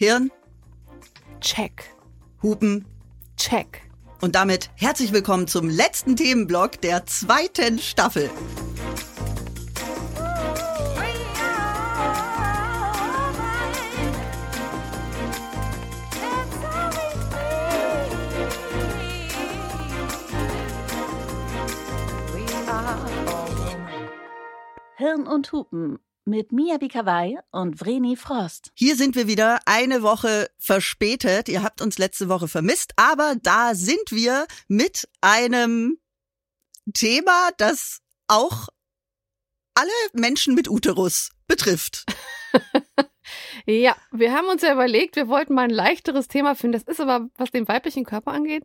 Hirn, Check. Hupen. Check. Und damit herzlich willkommen zum letzten Themenblock der zweiten Staffel. Hirn und Hupen mit Mia Bikawai und Vreni Frost. Hier sind wir wieder eine Woche verspätet. Ihr habt uns letzte Woche vermisst, aber da sind wir mit einem Thema, das auch alle Menschen mit Uterus betrifft. Ja, wir haben uns ja überlegt, wir wollten mal ein leichteres Thema finden. Das ist aber, was den weiblichen Körper angeht,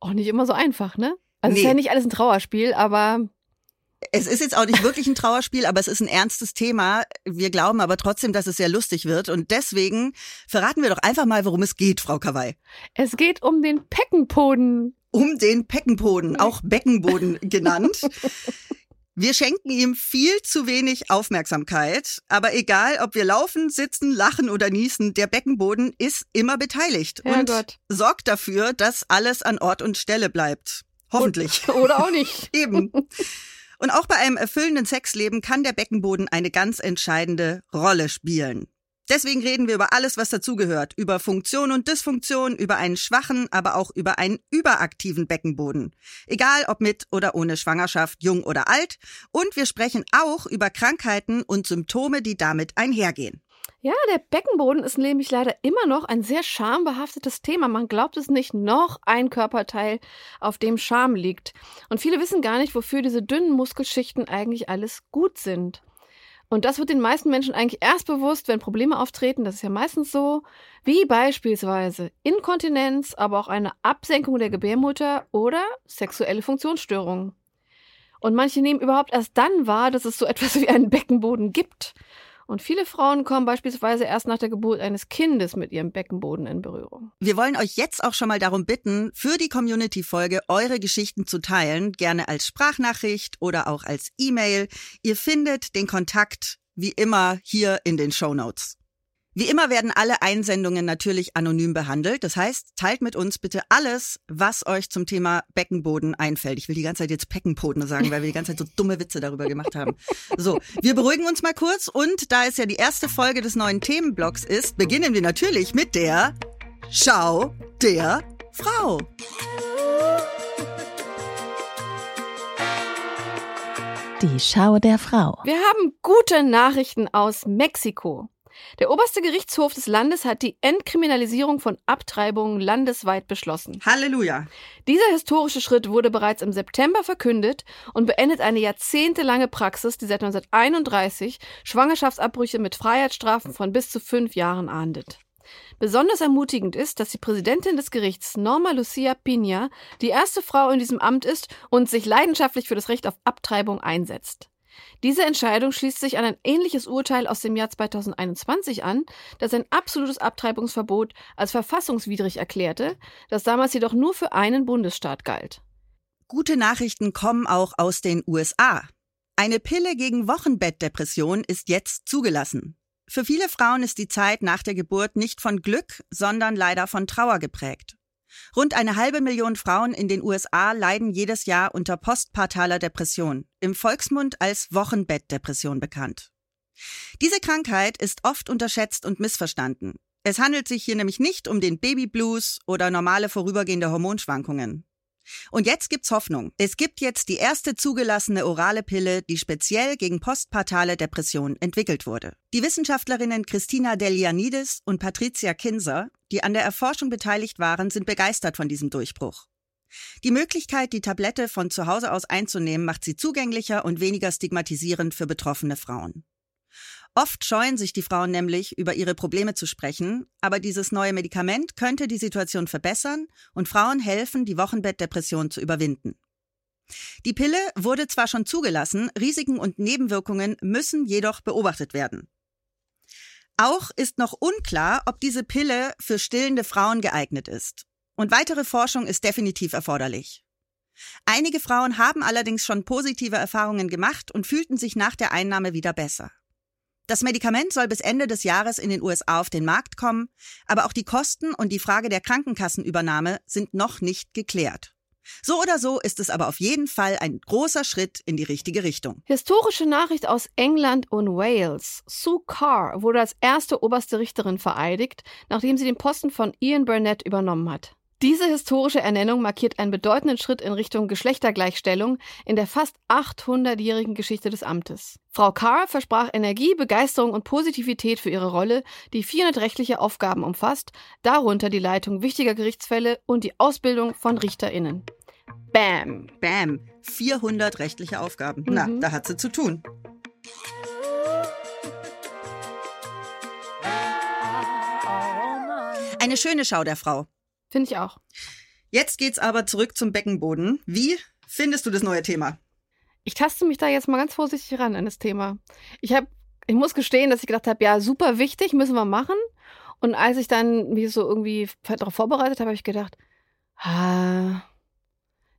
auch nicht immer so einfach, ne? Also es ist Nee. ja nicht alles ein Trauerspiel, aber Es ist jetzt auch nicht wirklich ein Trauerspiel, aber es ist ein ernstes Thema. Wir glauben aber trotzdem, dass es sehr lustig wird. Und deswegen verraten wir doch einfach mal, worum es geht, Frau Kawai. es geht um den Peckenpoden. Um den Peckenboden, auch Beckenboden genannt. Wir schenken ihm viel zu wenig Aufmerksamkeit. Aber egal, ob wir laufen, sitzen, lachen oder niesen, der Beckenboden ist immer beteiligt und Herrgott. sorgt dafür, dass alles an Ort und Stelle bleibt. Hoffentlich. Oder auch nicht. Eben. Und auch bei einem erfüllenden Sexleben kann der Beckenboden eine ganz entscheidende Rolle spielen. Deswegen reden wir über alles, was dazugehört. Über Funktion und Dysfunktion, über einen schwachen, aber auch über einen überaktiven Beckenboden. Egal ob mit oder ohne Schwangerschaft, jung oder alt. Und wir sprechen auch über Krankheiten und Symptome, die damit einhergehen. Ja, der Beckenboden ist nämlich leider immer noch ein sehr schambehaftetes Thema. Man glaubt es nicht, noch ein Körperteil, auf dem Scham liegt. Und viele wissen gar nicht, wofür diese dünnen Muskelschichten eigentlich alles gut sind. Und das wird den meisten Menschen eigentlich erst bewusst, wenn Probleme auftreten. Das ist ja meistens so, wie beispielsweise Inkontinenz, aber auch eine Absenkung der Gebärmutter oder sexuelle Funktionsstörungen. Und manche nehmen überhaupt erst dann wahr, dass es so etwas wie einen Beckenboden gibt. Und viele Frauen kommen beispielsweise erst nach der Geburt eines Kindes mit ihrem Beckenboden in Berührung. Wir wollen euch jetzt auch schon mal darum bitten, für die Community-Folge eure Geschichten zu teilen, gerne als Sprachnachricht oder auch als E-Mail. Ihr findet den Kontakt wie immer hier in den Show Notes. Wie immer werden alle Einsendungen natürlich anonym behandelt. Das heißt, teilt mit uns bitte alles, was euch zum Thema Beckenboden einfällt. Ich will die ganze Zeit jetzt Beckenboden sagen, weil wir die ganze Zeit so dumme Witze darüber gemacht haben. So, wir beruhigen uns mal kurz und da es ja die erste Folge des neuen Themenblocks ist, beginnen wir natürlich mit der Schau der Frau. Die Schau der Frau. Wir haben gute Nachrichten aus Mexiko. Der oberste Gerichtshof des Landes hat die Entkriminalisierung von Abtreibungen landesweit beschlossen. Halleluja. Dieser historische Schritt wurde bereits im September verkündet und beendet eine jahrzehntelange Praxis, die seit 1931 Schwangerschaftsabbrüche mit Freiheitsstrafen von bis zu fünf Jahren ahndet. Besonders ermutigend ist, dass die Präsidentin des Gerichts, Norma Lucia Pina, die erste Frau in diesem Amt ist und sich leidenschaftlich für das Recht auf Abtreibung einsetzt. Diese Entscheidung schließt sich an ein ähnliches Urteil aus dem Jahr 2021 an, das ein absolutes Abtreibungsverbot als verfassungswidrig erklärte, das damals jedoch nur für einen Bundesstaat galt. Gute Nachrichten kommen auch aus den USA. Eine Pille gegen Wochenbettdepression ist jetzt zugelassen. Für viele Frauen ist die Zeit nach der Geburt nicht von Glück, sondern leider von Trauer geprägt. Rund eine halbe Million Frauen in den USA leiden jedes Jahr unter postpartaler Depression, im Volksmund als Wochenbettdepression bekannt. Diese Krankheit ist oft unterschätzt und missverstanden. Es handelt sich hier nämlich nicht um den Babyblues oder normale vorübergehende Hormonschwankungen. Und jetzt gibt's Hoffnung. Es gibt jetzt die erste zugelassene orale Pille, die speziell gegen postpartale Depression entwickelt wurde. Die Wissenschaftlerinnen Christina Delianidis und Patricia Kinser, die an der Erforschung beteiligt waren, sind begeistert von diesem Durchbruch. Die Möglichkeit, die Tablette von zu Hause aus einzunehmen, macht sie zugänglicher und weniger stigmatisierend für betroffene Frauen. Oft scheuen sich die Frauen nämlich, über ihre Probleme zu sprechen, aber dieses neue Medikament könnte die Situation verbessern und Frauen helfen, die Wochenbettdepression zu überwinden. Die Pille wurde zwar schon zugelassen, Risiken und Nebenwirkungen müssen jedoch beobachtet werden. Auch ist noch unklar, ob diese Pille für stillende Frauen geeignet ist. Und weitere Forschung ist definitiv erforderlich. Einige Frauen haben allerdings schon positive Erfahrungen gemacht und fühlten sich nach der Einnahme wieder besser. Das Medikament soll bis Ende des Jahres in den USA auf den Markt kommen, aber auch die Kosten und die Frage der Krankenkassenübernahme sind noch nicht geklärt. So oder so ist es aber auf jeden Fall ein großer Schritt in die richtige Richtung. Historische Nachricht aus England und Wales. Sue Carr wurde als erste oberste Richterin vereidigt, nachdem sie den Posten von Ian Burnett übernommen hat. Diese historische Ernennung markiert einen bedeutenden Schritt in Richtung Geschlechtergleichstellung in der fast 800-jährigen Geschichte des Amtes. Frau Carr versprach Energie, Begeisterung und Positivität für ihre Rolle, die 400 rechtliche Aufgaben umfasst, darunter die Leitung wichtiger Gerichtsfälle und die Ausbildung von RichterInnen. Bam! Bam! 400 rechtliche Aufgaben. Mhm. Na, da hat sie zu tun. Eine schöne Schau der Frau. Finde ich auch. Jetzt geht's aber zurück zum Beckenboden. Wie findest du das neue Thema? Ich taste mich da jetzt mal ganz vorsichtig ran an das Thema. Ich habe, ich muss gestehen, dass ich gedacht habe, ja, super wichtig, müssen wir machen. Und als ich dann mich so irgendwie darauf vorbereitet habe, habe ich gedacht, ah,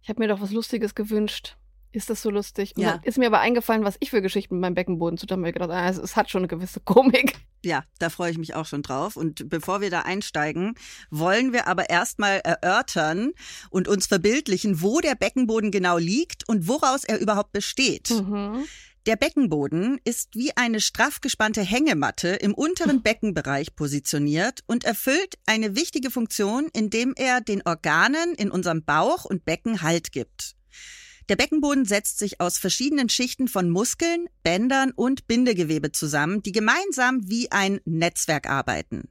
ich habe mir doch was Lustiges gewünscht. Ist das so lustig? Und ja. ist mir aber eingefallen, was ich für Geschichten mit meinem Beckenboden zu tun habe. Ich gedacht, ah, es, es hat schon eine gewisse Komik. Ja, da freue ich mich auch schon drauf. Und bevor wir da einsteigen, wollen wir aber erstmal erörtern und uns verbildlichen, wo der Beckenboden genau liegt und woraus er überhaupt besteht. Mhm. Der Beckenboden ist wie eine straff gespannte Hängematte im unteren Beckenbereich positioniert und erfüllt eine wichtige Funktion, indem er den Organen in unserem Bauch und Becken Halt gibt. Der Beckenboden setzt sich aus verschiedenen Schichten von Muskeln, Bändern und Bindegewebe zusammen, die gemeinsam wie ein Netzwerk arbeiten.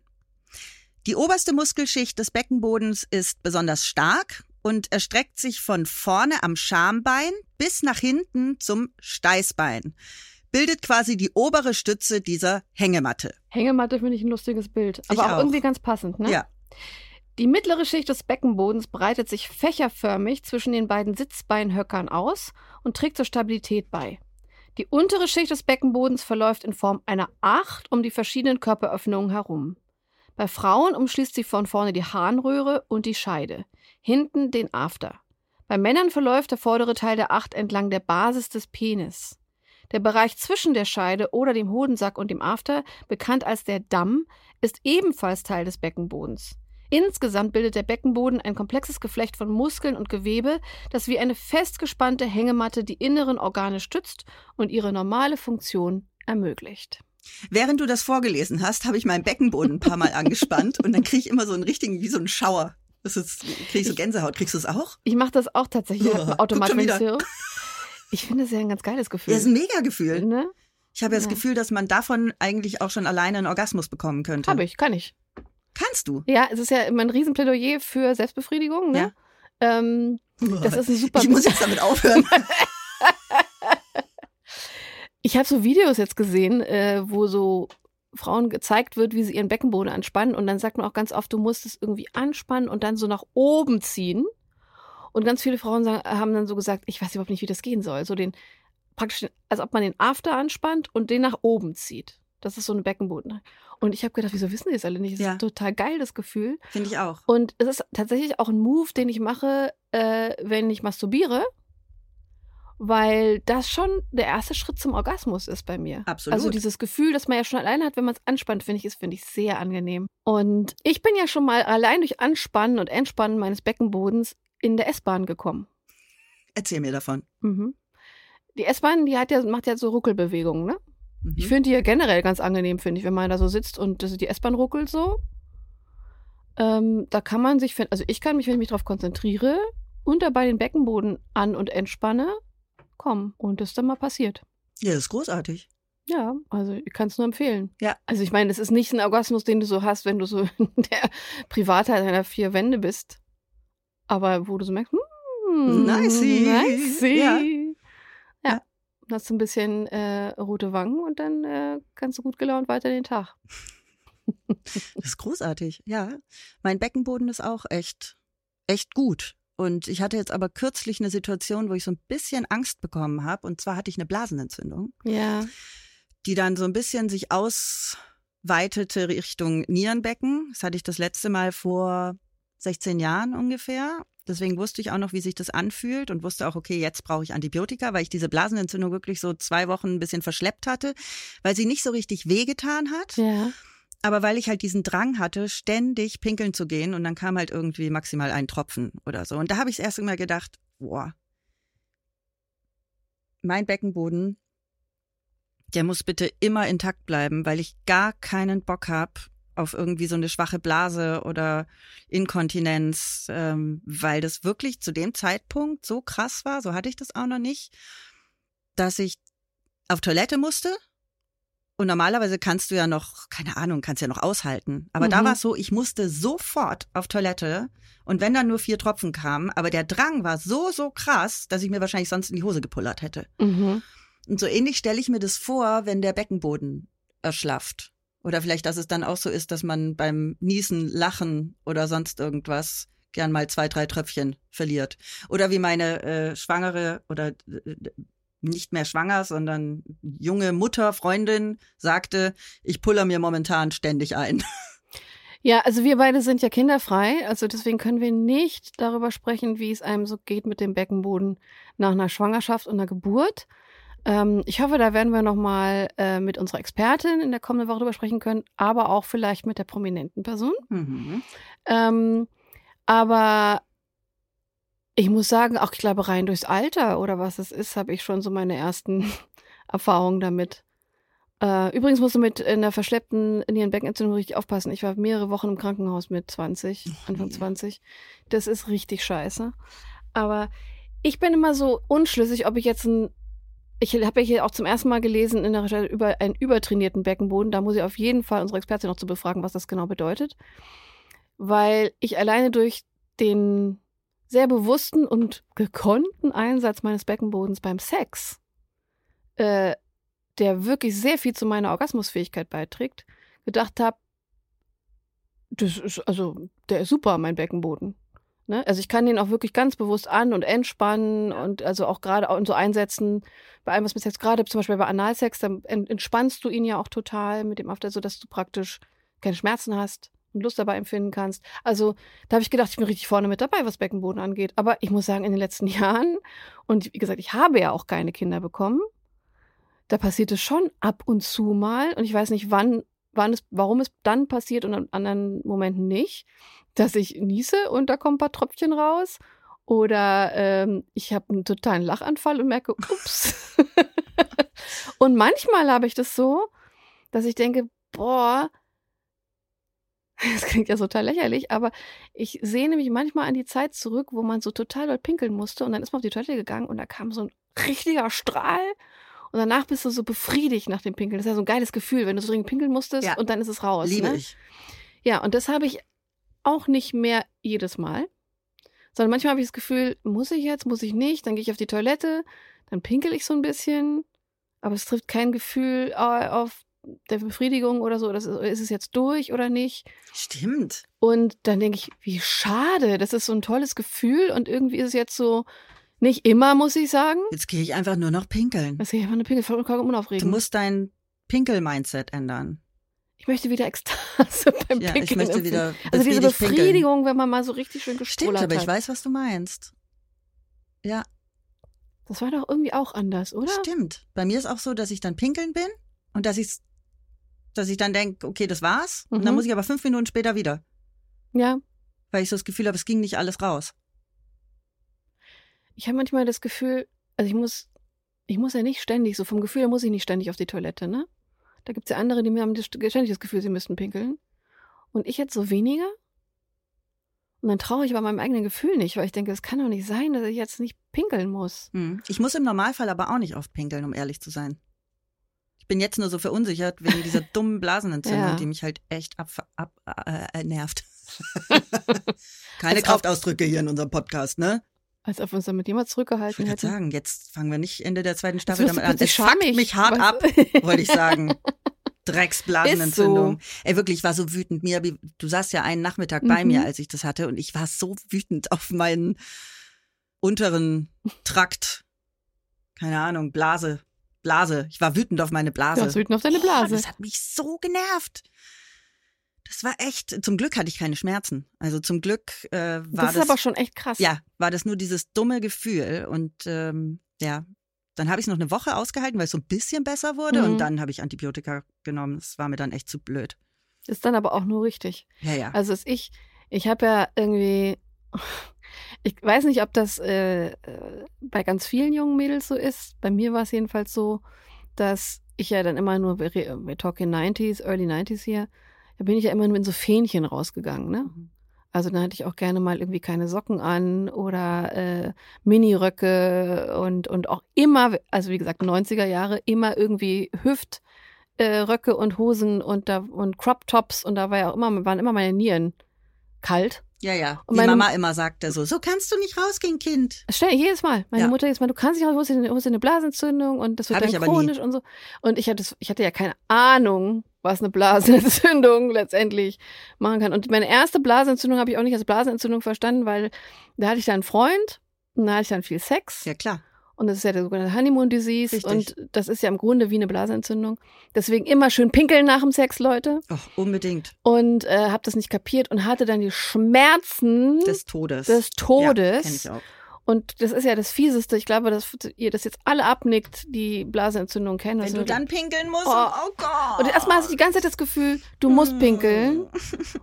Die oberste Muskelschicht des Beckenbodens ist besonders stark und erstreckt sich von vorne am Schambein bis nach hinten zum Steißbein. Bildet quasi die obere Stütze dieser Hängematte. Hängematte finde ich ein lustiges Bild, aber auch, auch, irgendwie ganz passend, ne? Ja. Die mittlere Schicht des Beckenbodens breitet sich fächerförmig zwischen den beiden Sitzbeinhöckern aus und trägt zur Stabilität bei. Die untere Schicht des Beckenbodens verläuft in Form einer Acht um die verschiedenen Körperöffnungen herum. Bei Frauen umschließt sie von vorne die Harnröhre und die Scheide, hinten den After. Bei Männern verläuft der vordere Teil der Acht entlang der Basis des Penis. Der Bereich zwischen der Scheide oder dem Hodensack und dem After, bekannt als der Damm, ist ebenfalls Teil des Beckenbodens. Insgesamt bildet der Beckenboden ein komplexes Geflecht von Muskeln und Gewebe, das wie eine festgespannte Hängematte die inneren Organe stützt und ihre normale Funktion ermöglicht. Während du das vorgelesen hast, habe ich meinen Beckenboden ein paar Mal angespannt und dann kriege ich immer so einen richtigen, wie so einen Schauer. Das ist, kriege ich so Gänsehaut. Kriegst du es auch? Ich mache das auch tatsächlich oh, automatisch. Ich finde es ja ein ganz geiles Gefühl. Ja, ist ein mega Gefühl. Ne? Ich habe ja das. Gefühl, dass man davon eigentlich auch schon alleine einen Orgasmus bekommen könnte. Habe ich, kann ich. Kannst du? Ja, es ist ja immer ein Riesenplädoyer für Selbstbefriedigung. Ne? Ja. Ähm, das ist ein super. Ich muss jetzt damit aufhören. ich habe so Videos jetzt gesehen, äh, wo so Frauen gezeigt wird, wie sie ihren Beckenboden anspannen. Und dann sagt man auch ganz oft, du musst es irgendwie anspannen und dann so nach oben ziehen. Und ganz viele Frauen sagen, haben dann so gesagt, ich weiß überhaupt nicht, wie das gehen soll. So den praktisch, als ob man den After anspannt und den nach oben zieht. Das ist so ein Beckenboden. Und ich habe gedacht, wieso wissen die das alle nicht? Das ja. ist ein total geiles Gefühl. Finde ich auch. Und es ist tatsächlich auch ein Move, den ich mache, äh, wenn ich masturbiere. Weil das schon der erste Schritt zum Orgasmus ist bei mir. Absolut. Also dieses Gefühl, das man ja schon alleine hat, wenn man es anspannt, finde ich, ist, finde ich, sehr angenehm. Und ich bin ja schon mal allein durch Anspannen und Entspannen meines Beckenbodens in der S-Bahn gekommen. Erzähl mir davon. Mhm. Die S-Bahn, die hat ja, macht ja so Ruckelbewegungen, ne? Mhm. Ich finde die ja generell ganz angenehm, finde ich, wenn man da so sitzt und die S-Bahn ruckelt so. Ähm, da kann man sich, also ich kann mich, wenn ich mich darauf konzentriere und dabei den Beckenboden an- und entspanne, kommen. Und das ist dann mal passiert. Ja, das ist großartig. Ja, also ich kann es nur empfehlen. Ja. Also ich meine, es ist nicht ein Orgasmus, den du so hast, wenn du so in der Privatheit deiner vier Wände bist. Aber wo du so merkst, hm, nice. nice. Ja hast du ein bisschen äh, rote Wangen und dann äh, kannst du gut gelaunt weiter den Tag. Das ist großartig, ja. Mein Beckenboden ist auch echt, echt gut. Und ich hatte jetzt aber kürzlich eine Situation, wo ich so ein bisschen Angst bekommen habe. Und zwar hatte ich eine Blasenentzündung. Ja. Die dann so ein bisschen sich ausweitete Richtung Nierenbecken. Das hatte ich das letzte Mal vor 16 Jahren ungefähr. Deswegen wusste ich auch noch, wie sich das anfühlt und wusste auch, okay, jetzt brauche ich Antibiotika, weil ich diese Blasenentzündung wirklich so zwei Wochen ein bisschen verschleppt hatte, weil sie nicht so richtig wehgetan hat. Ja. Aber weil ich halt diesen Drang hatte, ständig pinkeln zu gehen und dann kam halt irgendwie maximal ein Tropfen oder so. Und da habe ich erst immer gedacht, boah, mein Beckenboden, der muss bitte immer intakt bleiben, weil ich gar keinen Bock habe auf irgendwie so eine schwache Blase oder Inkontinenz, ähm, weil das wirklich zu dem Zeitpunkt so krass war, so hatte ich das auch noch nicht, dass ich auf Toilette musste. Und normalerweise kannst du ja noch, keine Ahnung, kannst ja noch aushalten. Aber da Mhm. war es so, ich musste sofort auf Toilette. Und wenn dann nur vier Tropfen kamen, aber der Drang war so, so krass, dass ich mir wahrscheinlich sonst in die Hose gepullert hätte. Mhm. Und so ähnlich stelle ich mir das vor, wenn der Beckenboden erschlafft. Oder vielleicht, dass es dann auch so ist, dass man beim Niesen, Lachen oder sonst irgendwas gern mal zwei, drei Tröpfchen verliert. Oder wie meine äh, schwangere oder äh, nicht mehr schwanger, sondern junge Mutter, Freundin sagte, ich puller mir momentan ständig ein. Ja, also wir beide sind ja kinderfrei, also deswegen können wir nicht darüber sprechen, wie es einem so geht mit dem Beckenboden nach einer Schwangerschaft und einer Geburt. Ähm, ich hoffe, da werden wir nochmal äh, mit unserer Expertin in der kommenden Woche drüber sprechen können, aber auch vielleicht mit der prominenten Person. Mhm. Ähm, aber ich muss sagen, auch ich glaube, rein durchs Alter oder was es ist, habe ich schon so meine ersten Erfahrungen damit. Äh, übrigens musst du mit einer verschleppten Nierenbeckenentzündung richtig aufpassen. Ich war mehrere Wochen im Krankenhaus mit 20, Anfang je. 20. Das ist richtig scheiße. Aber ich bin immer so unschlüssig, ob ich jetzt ein. Ich habe ja hier auch zum ersten Mal gelesen in der Recherche über einen übertrainierten Beckenboden. Da muss ich auf jeden Fall unsere Expertin noch zu befragen, was das genau bedeutet. Weil ich alleine durch den sehr bewussten und gekonnten Einsatz meines Beckenbodens beim Sex, äh, der wirklich sehr viel zu meiner Orgasmusfähigkeit beiträgt, gedacht habe, das ist, also, der ist super, mein Beckenboden. Ne? Also ich kann den auch wirklich ganz bewusst an- und entspannen und also auch gerade auch so einsetzen bei allem, was mit Sex, gerade zum Beispiel bei Analsex, dann en- entspannst du ihn ja auch total mit dem After, so dass du praktisch keine Schmerzen hast und Lust dabei empfinden kannst. Also da habe ich gedacht, ich bin richtig vorne mit dabei, was Beckenboden angeht. Aber ich muss sagen, in den letzten Jahren, und wie gesagt, ich habe ja auch keine Kinder bekommen, da passiert es schon ab und zu mal. Und ich weiß nicht, wann, wann es, warum es dann passiert und an anderen Momenten nicht, dass ich niese und da kommen ein paar Tröpfchen raus. Oder ähm, ich habe einen totalen Lachanfall und merke, ups. und manchmal habe ich das so, dass ich denke, boah, das klingt ja total lächerlich, aber ich sehne mich manchmal an die Zeit zurück, wo man so total dort pinkeln musste und dann ist man auf die Toilette gegangen und da kam so ein richtiger Strahl und danach bist du so befriedigt nach dem Pinkeln. Das ist ja so ein geiles Gefühl, wenn du so dringend pinkeln musstest Ja. und dann ist es raus. Liebe ne? ich. Ja, und das habe ich auch nicht mehr jedes Mal, sondern manchmal habe ich das Gefühl, muss ich jetzt, muss ich nicht, dann gehe ich auf die Toilette, dann pinkel ich so ein bisschen, aber es trifft kein Gefühl äh, auf der Befriedigung oder so, das ist, ist es jetzt durch oder nicht. Stimmt. Und dann denke ich, wie schade, das ist so ein tolles Gefühl und irgendwie ist es jetzt so, nicht immer, muss ich sagen. Jetzt gehe ich einfach nur noch pinkeln. Das ist einfach eine Pinkel, vollkommen Du unaufregend. musst dein Pinkel-Mindset ändern. Ich möchte wieder Ekstase beim Ja, Pinkeln. ich möchte wieder Also diese befriedigt pinkeln. Befriedigung, wenn man mal so richtig schön Stimmt, gestrollert aber ich hat. weiß, was du meinst. Ja, Das war doch irgendwie auch anders, oder? stimmt. Bei mir ist auch so, dass ich dann pinkeln bin und dass ich dass ich dann denke, okay, das war's. Und dann Mhm. muss ich aber fünf Minuten später wieder, Ja. weil ich so das Gefühl habe, es ging nicht alles raus. Ich habe manchmal das Gefühl, also ich muss, ich muss ja nicht ständig, so vom Gefühl her muss ich nicht ständig auf die Toilette, ne? Da gibt's ja andere, die haben das- ständig das Gefühl, sie müssten pinkeln. Und ich jetzt so weniger? Und dann traue ich aber meinem eigenen Gefühl nicht, weil ich denke, es kann doch nicht sein, dass ich jetzt nicht pinkeln muss. Hm. Ich muss im Normalfall aber auch nicht oft pinkeln, um ehrlich zu sein. Ich bin jetzt nur so verunsichert wegen dieser dummen Blasenentzündung, Ja. die mich halt echt ab, ab, äh, nervt. Keine Kraftausdrücke hier in unserem Podcast, ne? Als ob wir uns damit jemand Ich zurückgehalten gerade hätten. sagen, jetzt fangen wir nicht Ende der zweiten Staffel du damit an. Es fuckt mich hart ab, wollte ich sagen. Drecksblasenentzündung. Ey, wirklich, ich war so wütend. Mir, du saßt ja einen Nachmittag bei Mhm. mir, als ich das hatte, und ich war so wütend auf meinen unteren Trakt. Keine Ahnung, Blase. Blase. Ich war wütend auf meine Du Blase. hast wütend auf deine Boah, Blase. das hat mich so genervt. Das war echt, zum Glück hatte ich keine Schmerzen. Also zum Glück äh, war das das. ist aber schon echt krass. ja, war das nur dieses dumme Gefühl. Und ähm, ja, dann habe ich es noch eine Woche ausgehalten, weil es so ein bisschen besser wurde. Mhm. Und dann habe ich Antibiotika genommen. Das war mir dann echt zu blöd. Ist dann aber auch nur richtig. Ja, ja. Also ist ich, ich habe ja irgendwie, ich weiß nicht, ob das äh, äh, bei ganz vielen jungen Mädels so ist. Bei mir war es jedenfalls so, dass ich ja dann immer nur, wir talking 90s, early 90s hier, da bin ich ja immer nur in so Fähnchen rausgegangen, ne? Mhm. Also dann hatte ich auch gerne mal irgendwie keine Socken an oder äh, Miniröcke und, und auch immer, also wie gesagt, 90er Jahre, immer irgendwie Hüft, äh, und Hosen und da und Crop Tops und da war ja auch immer, waren immer meine Nieren kalt. Ja, ja. Und Die meine- Mama immer sagte so, so kannst du nicht rausgehen, Kind. Schnell, jedes Mal. Meine Ja. Mutter jedes Mal, du kannst nicht raus, holst dir eine, eine Blasenentzündung und das wird Hab dann chronisch und so. Und ich hatte, ich hatte ja keine Ahnung, was eine Blasenentzündung letztendlich machen kann. Und meine erste Blasenentzündung habe ich auch nicht als Blasenentzündung verstanden, weil da hatte ich dann einen Freund und da hatte ich dann viel Sex. Ja, klar. Und das ist ja der sogenannte Honeymoon Disease. Richtig. Und das ist ja im Grunde wie eine Blasenentzündung. Deswegen immer schön pinkeln nach dem Sex, Leute. Oh, unbedingt. Und äh, habe das nicht kapiert und hatte dann die Schmerzen Des Todes. des Ja, Todes. kenn ich auch. Und das ist ja das Fieseste. Ich glaube, dass ihr das jetzt alle abnickt, die Blasenentzündung kennen. Wenn Also, du dann pinkeln musst, Oh. oh, Gott. und erstmal hast du die ganze Zeit das Gefühl, du musst pinkeln.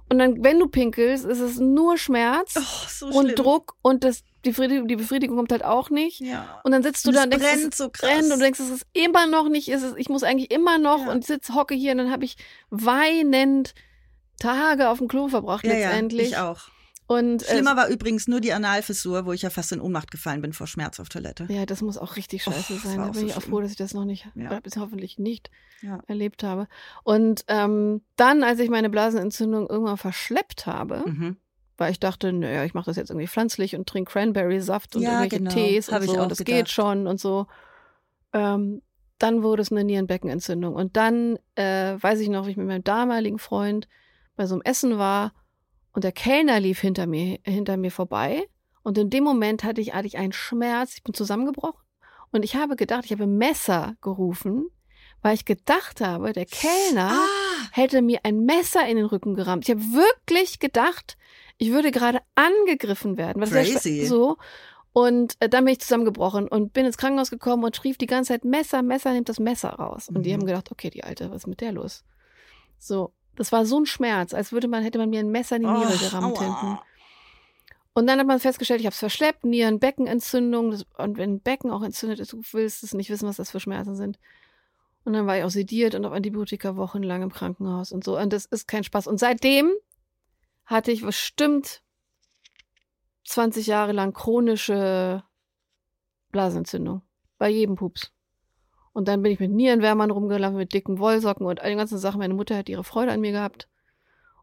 Und dann, wenn du pinkelst, ist es nur Schmerz Oh, so und schlimm. Druck und das, die, Befriedigung, die Befriedigung kommt halt auch nicht. Ja. Und dann sitzt du Und da und denkst, brennt es so krass. brennt und du denkst, es ist immer noch nicht, es ist, ich muss eigentlich immer noch Ja. und sitz, hocke hier und dann habe ich weinend Tage auf dem Klo verbracht ja, ja, letztendlich. ich auch. Und äh, Schlimmer war übrigens nur die Analfissur, wo ich ja fast in Ohnmacht gefallen bin vor Schmerz auf Toilette. Ja, das muss auch richtig Och, scheiße das sein. Da auch bin so ich auch schlimm. froh, dass ich das noch nicht, Ja. oder bis hoffentlich nicht Ja. erlebt habe. Und ähm, dann, als ich meine Blasenentzündung irgendwann verschleppt habe, Mhm. weil ich dachte, naja, ich mache das jetzt irgendwie pflanzlich und trinke Cranberry-Saft und Ja, irgendwelche genau. Tees Hab und ich so, auch das gedacht. geht schon und so. Ähm, dann wurde es eine Nierenbeckenentzündung. Und dann äh, weiß ich noch, wie ich mit meinem damaligen Freund bei so einem Essen war und der Kellner lief hinter mir, hinter mir vorbei. Und in dem Moment hatte ich, hatte ich einen Schmerz, ich bin zusammengebrochen. Und ich habe gedacht, ich habe Messer gerufen, weil ich gedacht habe, der Kellner Ah, hätte mir ein Messer in den Rücken gerammt. Ich habe wirklich gedacht, ich würde gerade angegriffen werden. Was Crazy. schwer- So. Und äh, dann bin ich zusammengebrochen und bin ins Krankenhaus gekommen und schrieb die ganze Zeit Messer, Messer, nimmt das Messer raus. Und die Mhm. haben gedacht, okay, die Alte, was ist mit der los? So. Das war so ein Schmerz, als würde man, hätte man mir ein Messer in die Niere oh, gerammt hinten. Und dann hat man festgestellt, ich habe es verschleppt, Nierenbeckenentzündung. Das, und wenn ein Becken auch entzündet ist, du willst es nicht wissen, was das für Schmerzen sind. Und dann war ich auch sediert und auf Antibiotika wochenlang im Krankenhaus und so. Und das ist kein Spaß. Und seitdem hatte ich bestimmt 20 Jahre lang chronische Blasenentzündung. Bei jedem Pups. Und dann bin ich mit Nierenwärmern rumgelaufen, mit dicken Wollsocken und all den ganzen Sachen. Meine Mutter hat ihre Freude an mir gehabt.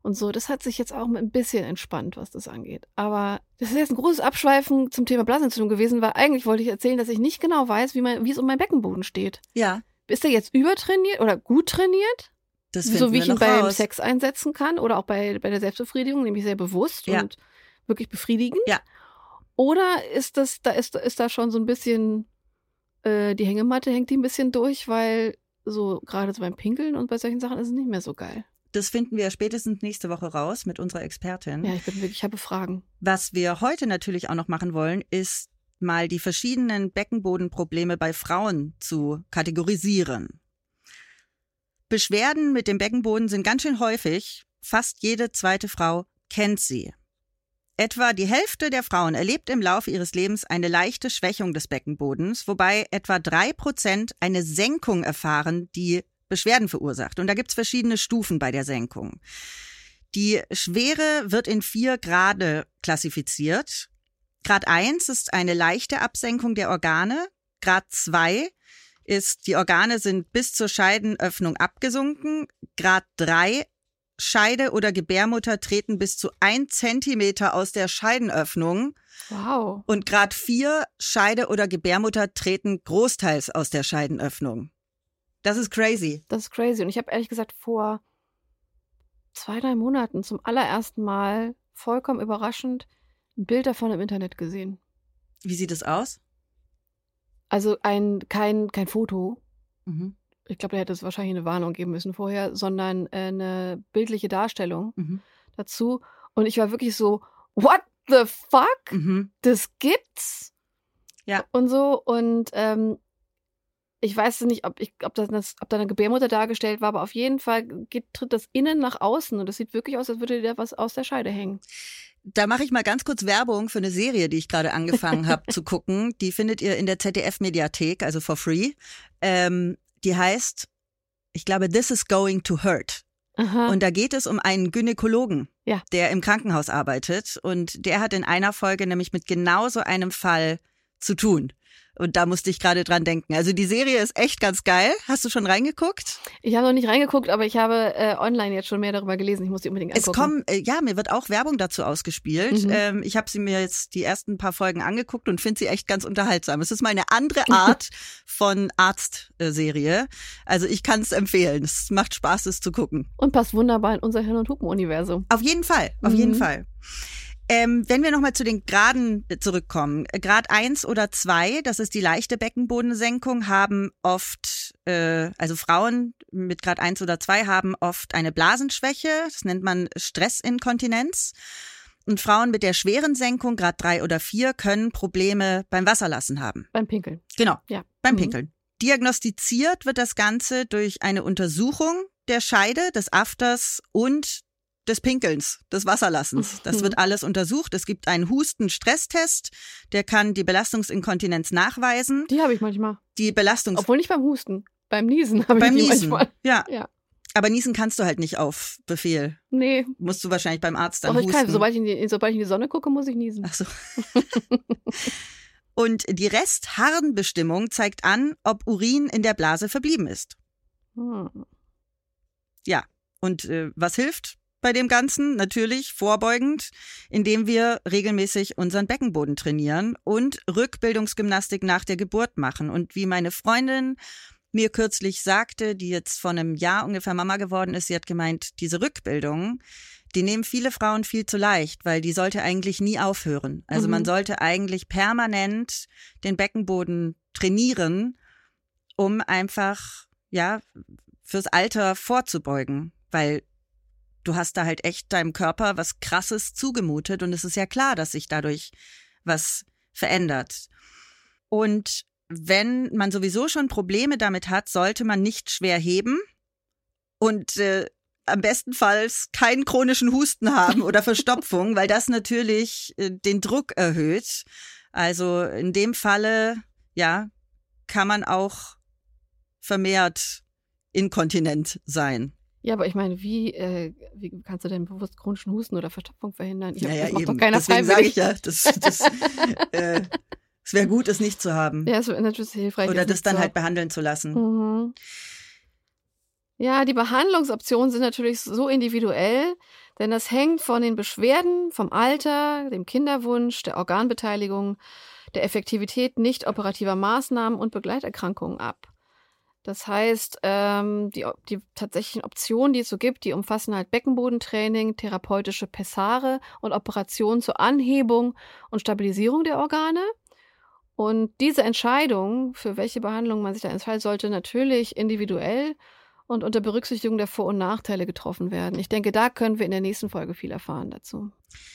Und so, das hat sich jetzt auch ein bisschen entspannt, was das angeht. Aber das ist jetzt ein großes Abschweifen zum Thema Blasenentzündung gewesen, weil eigentlich wollte ich erzählen, dass ich nicht genau weiß, wie, mein, wie es um meinen Beckenboden steht. Ja, Ist er jetzt übertrainiert oder gut trainiert? das so wie ich ihn beim raus. Sex einsetzen kann oder auch bei, bei der Selbstbefriedigung, nämlich sehr bewusst Ja. und wirklich befriedigend. Ja. Oder ist das, da ist, ist da schon so ein bisschen, äh, die Hängematte hängt die ein bisschen durch, weil so gerade so beim Pinkeln und bei solchen Sachen ist es nicht mehr so geil. Das finden wir spätestens nächste Woche raus mit unserer Expertin. Ja, ich bin wirklich, ich habe Fragen. Was wir heute natürlich auch noch machen wollen, ist mal die verschiedenen Beckenbodenprobleme bei Frauen zu kategorisieren. Beschwerden mit dem Beckenboden sind ganz schön häufig. Fast jede zweite Frau kennt sie. Etwa die Hälfte der Frauen erlebt im Laufe ihres Lebens eine leichte Schwächung des Beckenbodens, wobei etwa drei Prozent eine Senkung erfahren, die Beschwerden verursacht. Und da gibt's verschiedene Stufen bei der Senkung. Die Schwere wird in vier Grade klassifiziert. Grad 1 ist eine leichte Absenkung der Organe. Grad 2 ist, die Organe sind bis zur Scheidenöffnung abgesunken. Grad 3, Scheide oder Gebärmutter treten bis zu ein Zentimeter aus der Scheidenöffnung. Wow. Und Grad 4, Scheide oder Gebärmutter treten großteils aus der Scheidenöffnung. Das ist crazy. Das ist crazy. Und ich habe ehrlich gesagt vor zwei, drei Monaten zum allerersten Mal vollkommen überraschend ein Bild davon im Internet gesehen. Wie sieht es aus? Also ein, kein, kein Foto, Mhm. Ich glaube, da hätte es wahrscheinlich eine Warnung geben müssen vorher, sondern äh, eine bildliche Darstellung Mhm. dazu. Und ich war wirklich so, what the fuck? Mhm. Das gibt's? Ja. Und so. Und ähm, ich weiß nicht, ob, ich, ob, das, ob da eine Gebärmutter dargestellt war, aber auf jeden Fall geht, tritt das innen nach außen und das sieht wirklich aus, als würde dir was aus der Scheide hängen. Da mache ich mal ganz kurz Werbung für eine Serie, die ich gerade angefangen habe zu gucken. Die findet ihr in der ZDF-Mediathek, also for free. Ähm, die heißt, ich glaube, This is Going to Hurt. Aha. Und da geht es um einen Gynäkologen, Ja. der im Krankenhaus arbeitet. Und der hat in einer Folge nämlich mit genau so einem Fall zu tun. Und da musste ich gerade dran denken. Also die Serie ist echt ganz geil. Hast du schon reingeguckt? ich habe noch nicht reingeguckt, aber ich habe äh, online jetzt schon mehr darüber gelesen. Ich muss die unbedingt Es angucken. kommen, äh, ja, mir wird auch Werbung dazu ausgespielt. Mhm. Ähm, ich habe sie mir jetzt die ersten paar Folgen angeguckt und finde sie echt ganz unterhaltsam. Es ist mal eine andere Art von Arztserie. Also ich kann es empfehlen. Es macht Spaß, es zu gucken. Und passt wunderbar in unser Hirn- und Hupen-Universum. Auf jeden Fall, auf Mhm. jeden Fall. Ähm, wenn wir nochmal zu den Graden zurückkommen. äh, Grad eins oder zwei, das ist die leichte Beckenbodensenkung, haben oft, äh, also Frauen mit Grad eins oder zwei haben oft eine Blasenschwäche, das nennt man Stressinkontinenz. Und Frauen mit der schweren Senkung, Grad drei oder vier, können Probleme beim Wasserlassen haben. Beim Pinkeln. Genau, Ja. beim Mhm. Pinkeln. Diagnostiziert wird das Ganze durch eine Untersuchung der Scheide, des Afters und des Pinkelns, des Wasserlassens. Das wird alles untersucht. Es gibt einen Husten-Stresstest, der kann die Belastungsinkontinenz nachweisen. Die habe ich manchmal. Die Belastungs Obwohl nicht beim Husten. Beim Niesen habe ich beim die Niesen. manchmal. Ja. Ja. Aber niesen kannst du halt nicht auf Befehl. Nee, Musst du wahrscheinlich beim Arzt dann doch ich husten. kann. Sobald ich, in die, sobald ich in die Sonne gucke, muss ich niesen. Ach so. Und die Restharnbestimmung zeigt an, ob Urin in der Blase verblieben ist. Hm. Und äh, was hilft bei dem Ganzen? Natürlich vorbeugend, indem wir regelmäßig unseren Beckenboden trainieren und Rückbildungsgymnastik nach der Geburt machen. Und wie meine Freundin mir kürzlich sagte, die jetzt vor einem Jahr ungefähr Mama geworden ist, sie hat gemeint, diese Rückbildung, die nehmen viele Frauen viel zu leicht, weil die sollte eigentlich nie aufhören. Also Mhm. man sollte eigentlich permanent den Beckenboden trainieren, um einfach, ja, fürs Alter vorzubeugen, weil du hast da halt echt deinem Körper was Krasses zugemutet und es ist ja klar, dass sich dadurch was verändert. Und wenn man sowieso schon Probleme damit hat, sollte man nicht schwer heben und äh, am bestenfalls keinen chronischen Husten haben oder Verstopfung, weil das natürlich äh, den Druck erhöht. Also in dem Falle, ja, kann man auch vermehrt inkontinent sein. Ja, aber ich meine, wie, äh, wie kannst du denn bewusst chronischen Husten oder Verstopfung verhindern? Ich, Ja, ja, das macht eben. doch keiner Deswegen sage ich ja, das, das, äh, es wäre gut, es nicht zu haben. Ja, es wäre natürlich hilfreich. Oder das dann halt behandeln zu lassen. Mhm. Ja, die Behandlungsoptionen sind natürlich so individuell, denn das hängt von den Beschwerden, vom Alter, dem Kinderwunsch, der Organbeteiligung, der Effektivität nicht operativer Maßnahmen und Begleiterkrankungen ab. Das heißt, ähm, die, die tatsächlichen Optionen, die es so gibt, die umfassen halt Beckenbodentraining, therapeutische Pessare und Operationen zur Anhebung und Stabilisierung der Organe. Und diese Entscheidung, für welche Behandlung man sich da entscheidet, sollte natürlich individuell und unter Berücksichtigung der Vor- und Nachteile getroffen werden. Ich denke, da können wir in der nächsten Folge viel erfahren dazu.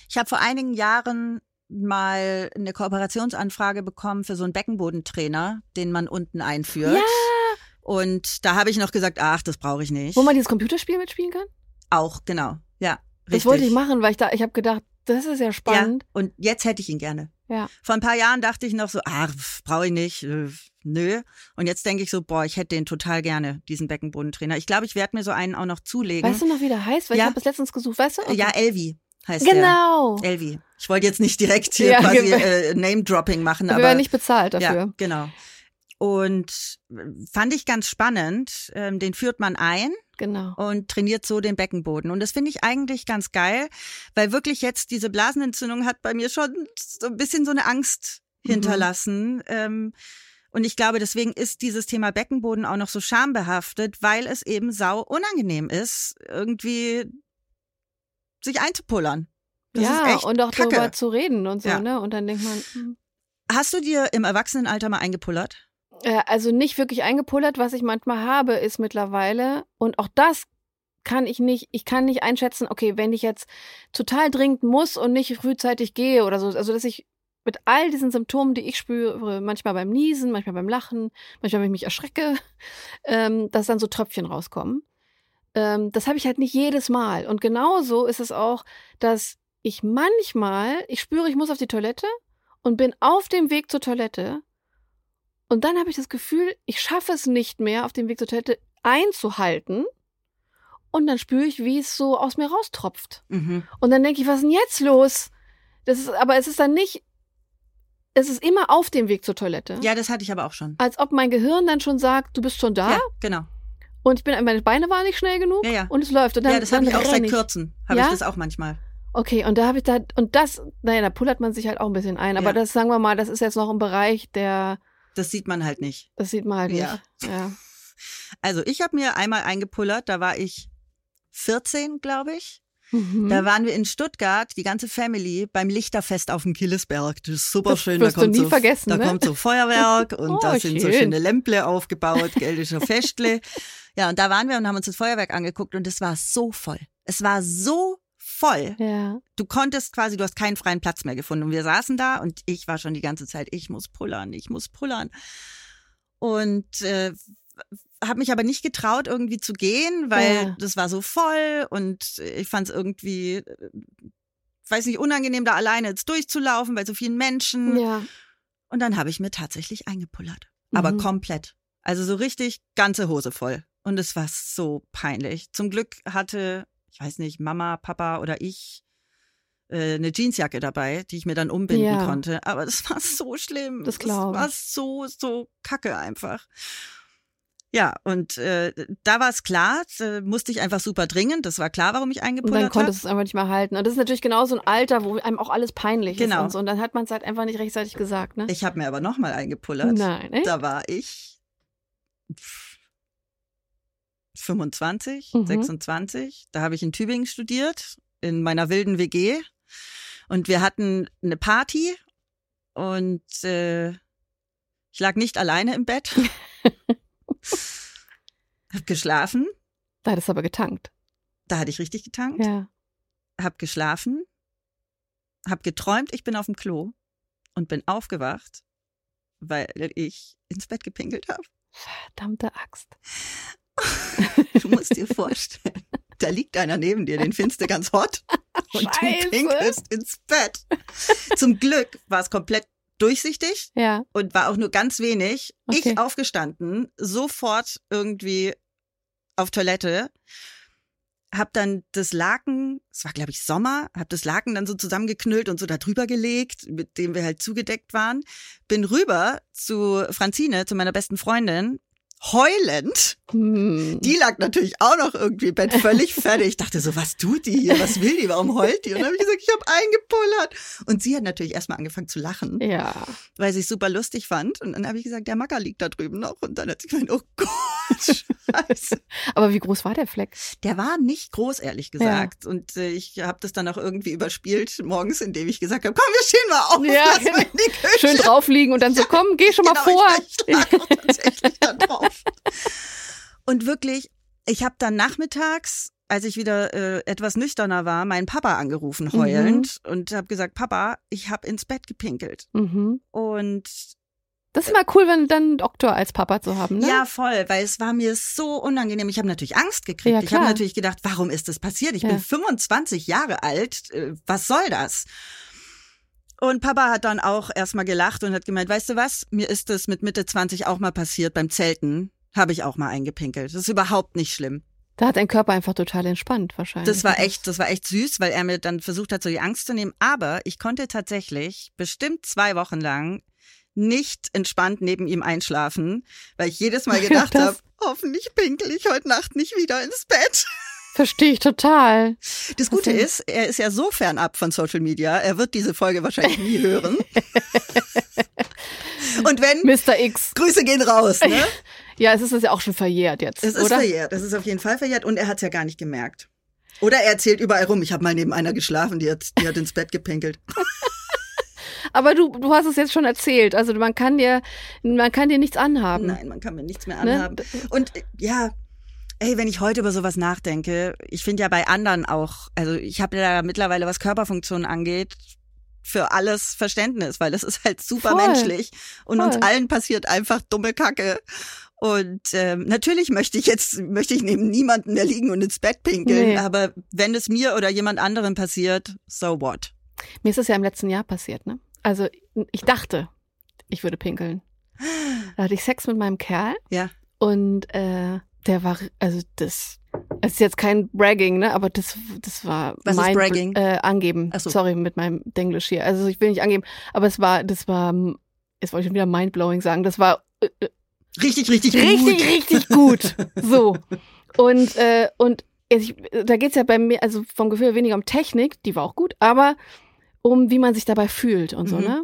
Ich habe vor einigen Jahren mal eine Kooperationsanfrage bekommen für so einen Beckenbodentrainer, den man unten einführt. Ja! Und da habe ich noch gesagt, ach, das brauche ich nicht. Wo man dieses Computerspiel mitspielen kann? Auch, genau. Ja, Das richtig. wollte ich machen, weil ich da, ich habe gedacht, das ist ja Ja, spannend. und jetzt hätte ich ihn gerne. Ja. Vor ein paar Jahren dachte ich noch so, ach, brauche ich nicht, äh, nö. Und jetzt denke ich so, boah, ich hätte den total gerne, diesen Beckenbodentrainer. Ich glaube, ich werde mir so einen auch noch zulegen. Weißt du noch, wie der heißt? Weil Ja. ich habe es letztens gesucht, weißt du? Ja, Elvi heißt Genau. der. Elvi. Ich wollte jetzt nicht direkt hier Ja, quasi genau. äh, Name-Dropping machen, Wir aber werden nicht bezahlt dafür. Ja, genau. Und äh, fand ich ganz spannend. Ähm, den führt man ein Genau. und trainiert so den Beckenboden. Und das finde ich eigentlich ganz geil, weil wirklich jetzt diese Blasenentzündung hat bei mir schon so ein bisschen so eine Angst Mhm. hinterlassen. Ähm, und ich glaube, deswegen ist dieses Thema Beckenboden auch noch so schambehaftet, weil es eben sau unangenehm ist, irgendwie sich einzupullern. Das ist ja, echt und auch Kacke. darüber zu reden und so, Ja. ne? Und dann denkt man, hm, Hast du dir im Erwachsenenalter mal eingepullert? Äh, also nicht wirklich eingepullert. Was ich manchmal habe, ist mittlerweile, und auch das kann ich nicht, ich kann nicht einschätzen, okay, wenn ich jetzt total dringend muss und nicht frühzeitig gehe oder so, also dass ich mit all diesen Symptomen, die ich spüre, manchmal beim Niesen, manchmal beim Lachen, manchmal, wenn ich mich erschrecke, ähm, dass dann so Tröpfchen rauskommen. Ähm, das habe ich halt nicht jedes Mal. Und genauso ist es auch, dass ich manchmal, ich spüre, ich muss auf die Toilette und bin auf dem Weg zur Toilette. Und dann habe ich das Gefühl, ich schaffe es nicht mehr, auf dem Weg zur Toilette einzuhalten. Und dann spüre ich, wie es so aus mir raustropft. Mhm. Und dann denke ich, was ist denn jetzt los? Das ist, aber es ist dann nicht, es ist immer auf dem Weg zur Toilette. Ja, das hatte ich aber auch schon. Als ob mein Gehirn dann schon sagt, du bist schon da. Ja, genau. Und ich bin, meine Beine waren nicht schnell genug. Ja, ja. Und es läuft. Und dann, ja, das habe ich auch seit ich. kurzem. Habe Ja? ich das auch manchmal. Okay, und da habe ich da, und das, naja, da pullert man sich halt auch ein bisschen ein. Aber Ja. das, sagen wir mal, das ist jetzt noch im Bereich, der, Das sieht man halt nicht. das sieht man halt nicht. Ja. Ja. Also ich habe mir einmal eingepullert, da war ich 14, glaube ich. Mhm. Da waren wir in Stuttgart, die ganze Family, beim Lichterfest auf dem Killesberg. Das ist super Das schön. da du kommt nie so, vergessen, Da ne? kommt so Feuerwerk und Oh, da sind so schön. schöne Lämple aufgebaut, geldischer Festle. Ja, und da waren wir und haben uns das Feuerwerk angeguckt und es war so voll. Es war so voll. ja. Du konntest quasi, du hast keinen freien Platz mehr gefunden. Und wir saßen da und ich war schon die ganze Zeit, ich muss pullern, ich muss pullern. Und äh, habe mich aber nicht getraut, irgendwie zu gehen, weil Ja. das war so voll und ich fand es irgendwie, äh, weiß nicht, unangenehm, da alleine jetzt durchzulaufen bei so vielen Menschen. Ja. Und dann habe ich mir tatsächlich eingepullert. Aber Mhm. komplett. Also so richtig ganze Hose voll. Und es war so peinlich. Zum Glück hatte, weiß nicht, Mama, Papa oder ich äh, eine Jeansjacke dabei, die ich mir dann umbinden Ja. konnte. Aber das war so schlimm. Das glaub war ich. so, so kacke einfach. Ja, und äh, da war es klar, äh, musste ich einfach super dringend. Das war klar, warum ich Und dann eingepullert habe. konntest du es einfach nicht mehr halten. Und das ist natürlich genau so ein Alter, wo einem auch alles peinlich Genau. ist und so. Und dann hat man es halt einfach nicht rechtzeitig gesagt, ne? Ich habe mir aber nochmal eingepullert. Nein, echt? Da war ich pff, 25, Mhm. 26. Da habe ich in Tübingen studiert, in meiner wilden WG. Und wir hatten eine Party und äh, ich lag nicht alleine im Bett. hab geschlafen. Da hat es aber getankt. Da hatte ich richtig getankt. Ja. Hab geschlafen. Hab geträumt, ich bin auf dem Klo und bin aufgewacht, weil ich ins Bett gepinkelt habe. Verdammte Axt. Du musst dir vorstellen, da liegt einer neben dir, den findest du ganz hot und Scheiße. du pinkelst ins Bett. Zum Glück war es komplett durchsichtig Ja. und war auch nur ganz wenig. Okay. Ich aufgestanden, sofort irgendwie auf Toilette, hab dann das Laken, es war glaube ich Sommer, hab das Laken dann so zusammengeknüllt und so da drüber gelegt, mit dem wir halt zugedeckt waren, bin rüber zu Franzine, zu meiner besten Freundin, heulend. Hm. Die lag natürlich auch noch irgendwie im Bett völlig fertig. Ich dachte so, was tut die hier? Was will die? Warum heult die? Und dann habe ich gesagt, ich habe eingepullert. Und sie hat natürlich erstmal angefangen zu lachen, Ja. weil sie es super lustig fand. Und dann habe ich gesagt, der Macker liegt da drüben noch. Und dann hat sie gemeint, oh Gott, scheiße. Aber wie groß war der Fleck? Der war nicht groß, ehrlich gesagt. Und äh, ich habe das dann auch irgendwie überspielt morgens, indem ich gesagt habe, komm, wir stehen mal auf, Ja, Küche. Schön drauf liegen und dann so, komm, geh schon mal Genau, vor. Ich, ich lag auch tatsächlich da drauf. Und wirklich, ich habe dann nachmittags, als ich wieder äh, etwas nüchterner war, meinen Papa angerufen, heulend, und habe gesagt, Papa, ich habe ins Bett gepinkelt. Mhm. Und Das ist mal cool, wenn dann einen Doktor als Papa zu haben, ne? ja, voll, weil es war mir so unangenehm. Ich habe natürlich Angst gekriegt. Ja, ich habe natürlich gedacht, warum ist das passiert? Ich Ja. bin 25 Jahre alt. Äh, Was soll das? Und Papa hat dann auch erstmal gelacht und hat gemeint, weißt du was, mir ist das mit Mitte 20 auch mal passiert beim Zelten. Habe ich auch mal eingepinkelt. Das ist überhaupt nicht schlimm. Da hat dein Körper einfach total entspannt wahrscheinlich. Das war echt, das war echt süß, weil er mir dann versucht hat, so die Angst zu nehmen. Aber ich konnte tatsächlich bestimmt zwei Wochen lang nicht entspannt neben ihm einschlafen, weil ich jedes Mal gedacht habe, hoffentlich pinkel ich heute Nacht nicht wieder ins Bett. Verstehe ich total. Das Gute denn? ist, er ist ja so fernab von Social Media, er wird diese Folge wahrscheinlich nie hören. Und wenn, Mr. X. Grüße gehen raus, ne? Ja, es ist ja auch schon verjährt jetzt, Es ist oder? verjährt, es ist auf jeden Fall verjährt und er hat es ja gar nicht gemerkt. Oder er erzählt überall rum, ich habe mal neben einer geschlafen, die hat, die hat ins Bett gepinkelt. Aber du, du hast es jetzt schon erzählt. Also man kann dir, man kann dir nichts anhaben. Nein, man kann mir nichts mehr Ne? anhaben. Und äh, ja, ey, wenn ich heute über sowas nachdenke, ich finde ja bei anderen auch, also ich habe ja mittlerweile, was Körperfunktionen angeht, für alles Verständnis, weil es ist halt super Voll. menschlich und uns Voll. allen passiert einfach dumme Kacke. Und ähm, natürlich möchte ich jetzt, möchte ich neben niemanden da liegen und ins Bett pinkeln, Nee. aber wenn es mir oder jemand anderem passiert, so what? Mir ist das ja im letzten Jahr passiert, ne? Also ich dachte, ich würde pinkeln. Da hatte ich Sex mit meinem Kerl Ja. und äh, der war, also das, es ist jetzt kein Bragging, ne? Aber das, das war Was ist mein Bragging? Äh, angeben. So. Sorry mit meinem Denglisch hier. Also ich will nicht angeben, aber es war, das war, jetzt wollte ich schon wieder mindblowing sagen. Das war äh, äh, Richtig, richtig, richtig, gut. richtig gut. So. Und, äh, und ich, da geht's ja bei mir, also vom Gefühl weniger um Technik, die war auch gut, aber um wie man sich dabei fühlt und so, Mhm. ne?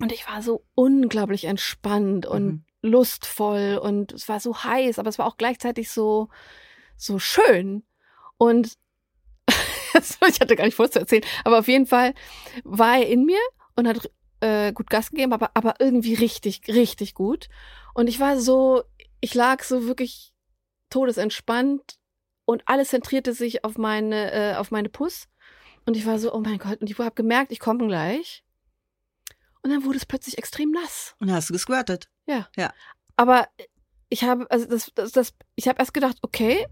Und ich war so unglaublich entspannt und Mhm. Lustvoll und es war so heiß, aber es war auch gleichzeitig so, so schön. Und ich hatte gar nicht vor zu erzählen, aber auf jeden Fall war er in mir und hat äh, gut Gas gegeben, aber, aber irgendwie richtig, richtig gut. Und ich war so, ich lag so wirklich todesentspannt und alles zentrierte sich auf meine, äh, auf meine Puss. Und ich war so, oh mein Gott, und ich habe gemerkt, ich komme gleich. Und dann wurde es plötzlich extrem nass. Und dann hast du gesquirtet. Aber ich habe, also das, das, das ich habe erst gedacht, okay,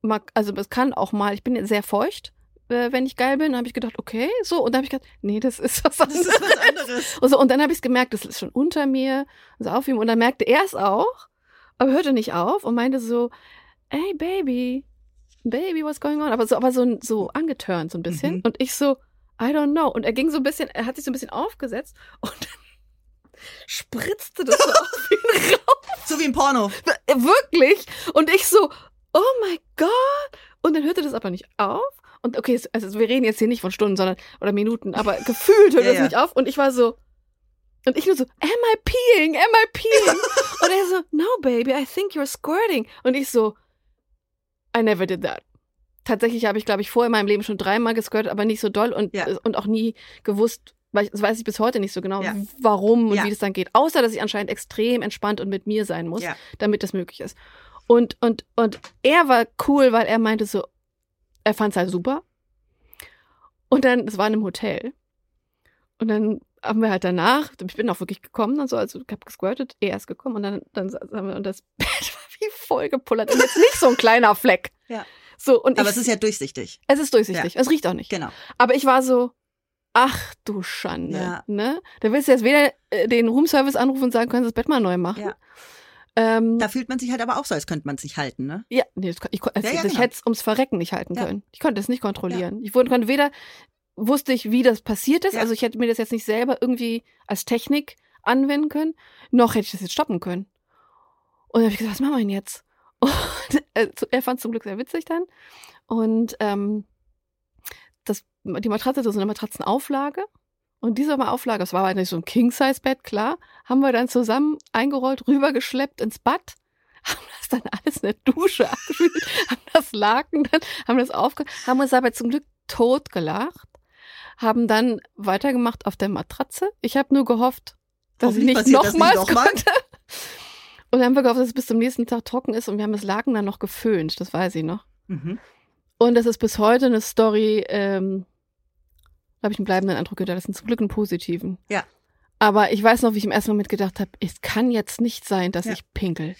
mag, also es kann auch mal, ich bin sehr feucht, äh, wenn ich geil bin, habe ich gedacht, okay, so, und dann habe ich gedacht, nee, das ist was anderes. ist was anderes. Und, so, und dann habe ich es gemerkt, das ist schon unter mir, so auf ihm, und dann merkte er es auch, aber hörte nicht auf und meinte so, hey Baby, Baby, what's going on? Aber so, aber so, so angeturnt so ein bisschen. Mhm. Und ich so, I don't know. Und er ging so ein bisschen, er hat sich so ein bisschen aufgesetzt und dann spritzte das so auf ihn raus. So wie im Porno. Wirklich. Und ich so, oh my God. Und dann hörte das aber nicht auf. Und okay, also wir reden jetzt hier nicht von Stunden, sondern oder Minuten, aber gefühlt hört Ja, das ja. nicht auf. Und ich war so, und ich nur so, am I peeing? Am I peeing? und er so, no, baby, I think you're squirting. Und ich so, I never did that. Tatsächlich habe ich, glaube ich, vorher in meinem Leben schon dreimal gesquirtet, aber nicht so doll und, Ja. und auch nie gewusst, weil ich, das weiß ich bis heute nicht so genau, Ja. warum und Ja. wie das dann geht. Außer, dass ich anscheinend extrem entspannt und mit mir sein muss damit das möglich ist. Und, und, und er war cool, weil er meinte so, er fand es halt super. Und dann, es war in einem Hotel. Und dann haben wir halt danach, ich bin auch wirklich gekommen und so, also ich habe gesquirtet, er ist gekommen und dann, dann haben wir, und das Bett war wie voll gepullert. Und jetzt nicht so ein kleiner Fleck. Ja. So, und Aber ich, es ist ja durchsichtig. es ist durchsichtig. Es riecht auch nicht. Genau. Aber ich war so, ach du Schande, Ja. ne? Da willst du jetzt weder äh, den Roomservice anrufen und sagen, können Sie das Bett mal neu machen? Ja. Ähm, Da fühlt man sich halt aber auch so, als könnte man sich halten, ne? ja, nee, das, ich, also Ja, ja, ich genau. hätte es ums Verrecken nicht halten Ja. können. Ich konnte es nicht kontrollieren. Ich wurde, konnte weder, wusste ich, wie das passiert ist, Ja. also ich hätte mir das jetzt nicht selber irgendwie als Technik anwenden können, noch hätte ich das jetzt stoppen können. Und dann habe ich gesagt, was machen wir denn jetzt? Und äh, er fand es zum Glück sehr witzig dann. Und ähm, das, die Matratze hatte so eine Matratzenauflage. Und diese Auflage, das war halt nicht so ein King-Size-Bett, klar, haben wir dann zusammen eingerollt, rübergeschleppt ins Bad, haben das dann alles in der Dusche abgespült, haben das Laken dann, haben das aufge, haben uns dabei zum Glück tot gelacht, haben dann weitergemacht auf der Matratze. Ich habe nur gehofft, dass ich nicht das nochmal. konnte. Und dann haben wir gehofft, dass es bis zum nächsten Tag trocken ist und wir haben das Laken dann noch geföhnt, das weiß ich noch. Mhm. Und das ist bis heute eine Story, ähm, da habe ich einen bleibenden Eindruck hinterlassen. Zum Glück einen positiven. Ja. Aber ich weiß noch, wie ich im ersten Moment gedacht habe, es kann jetzt nicht sein, dass Ja. ich pinkel.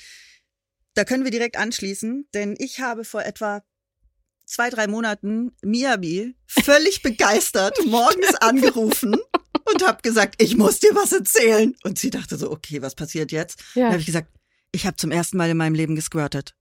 Da können wir direkt anschließen, denn ich habe vor etwa zwei, drei Monaten Miyabi völlig begeistert morgens angerufen und habe gesagt, ich muss dir was erzählen. Und sie dachte so, okay, was passiert jetzt? Dann Ja, habe ich gesagt, ich habe zum ersten Mal in meinem Leben gesquirtet.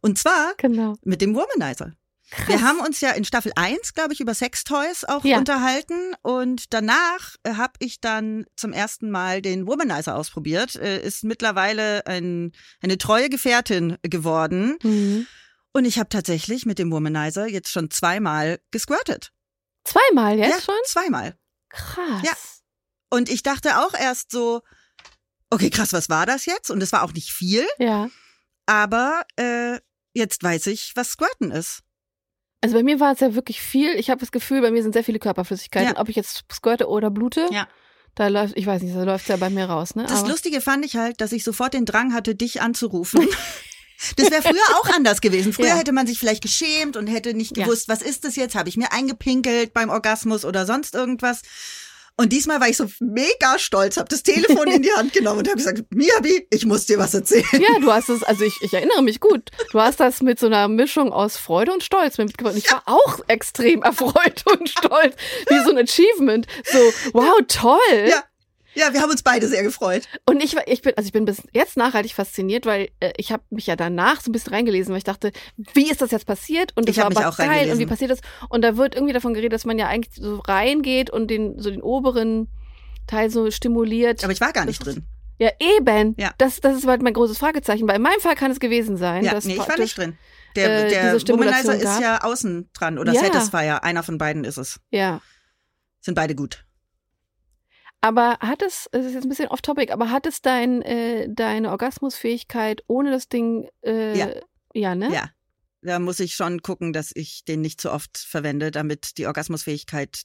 Und zwar genau. mit dem Womanizer. Krass. Wir haben uns ja in Staffel 1, glaube ich, über Sextoys auch Ja. unterhalten und danach äh, habe ich dann zum ersten Mal den Womanizer ausprobiert. Äh, ist mittlerweile ein, eine treue Gefährtin geworden Mhm. und ich habe tatsächlich mit dem Womanizer jetzt schon zweimal gesquirtet. Zweimal jetzt ja, schon? zweimal. Krass. Ja. Und ich dachte auch erst so, okay, krass, was war das jetzt? Und es war auch nicht viel, Ja. aber äh, jetzt weiß ich, was Squirten ist. Also bei mir war es ja wirklich viel. Ich habe das Gefühl, bei mir sind sehr viele Körperflüssigkeiten. Ja. Ob ich jetzt squirte oder blute, Ja. da läuft, ich weiß nicht, da läuft ja bei mir raus. Ne? Das Aber- Lustige fand ich halt, dass ich sofort den Drang hatte, dich anzurufen. Das wäre früher auch anders gewesen. Früher Ja. hätte man sich vielleicht geschämt und hätte nicht Ja. gewusst, was ist das jetzt? Habe ich mir eingepinkelt beim Orgasmus oder sonst irgendwas? Und diesmal war ich so mega stolz, habe das Telefon in die Hand genommen und habe gesagt, Miabi, ich muss dir was erzählen. Ja, du hast es, also ich, ich erinnere mich gut. Du hast das mit so einer Mischung aus Freude und Stolz mitgebracht. Ich war auch extrem erfreut und stolz. Wie so ein Achievement. So, wow, toll. Ja. Ja, wir haben uns beide sehr gefreut. Und ich, ich bin, also ich bin bis jetzt nachhaltig fasziniert, weil äh, ich habe mich ja danach so ein bisschen reingelesen, weil ich dachte, wie ist das jetzt passiert? Und das Ich war aber auch geil und reingelesen. wie passiert das? Und da wird irgendwie davon geredet, dass man ja eigentlich so reingeht und den, so den oberen Teil so stimuliert. Aber ich war gar nicht Das drin. ja, eben. Ja. Das, das ist halt mein großes Fragezeichen. Weil in meinem Fall kann es gewesen sein, Ja, dass nee, ich war nicht drin. Der, äh, der Womanizer ist ja außen dran oder Ja. Satisfier. Einer von beiden ist es. Ja. Sind beide gut. Aber hat es, es ist jetzt ein bisschen off-topic, aber hat es dein, äh, deine Orgasmusfähigkeit ohne das Ding, äh, Ja. ja, ne? Ja. Da muss ich schon gucken, dass ich den nicht zu oft verwende, damit die Orgasmusfähigkeit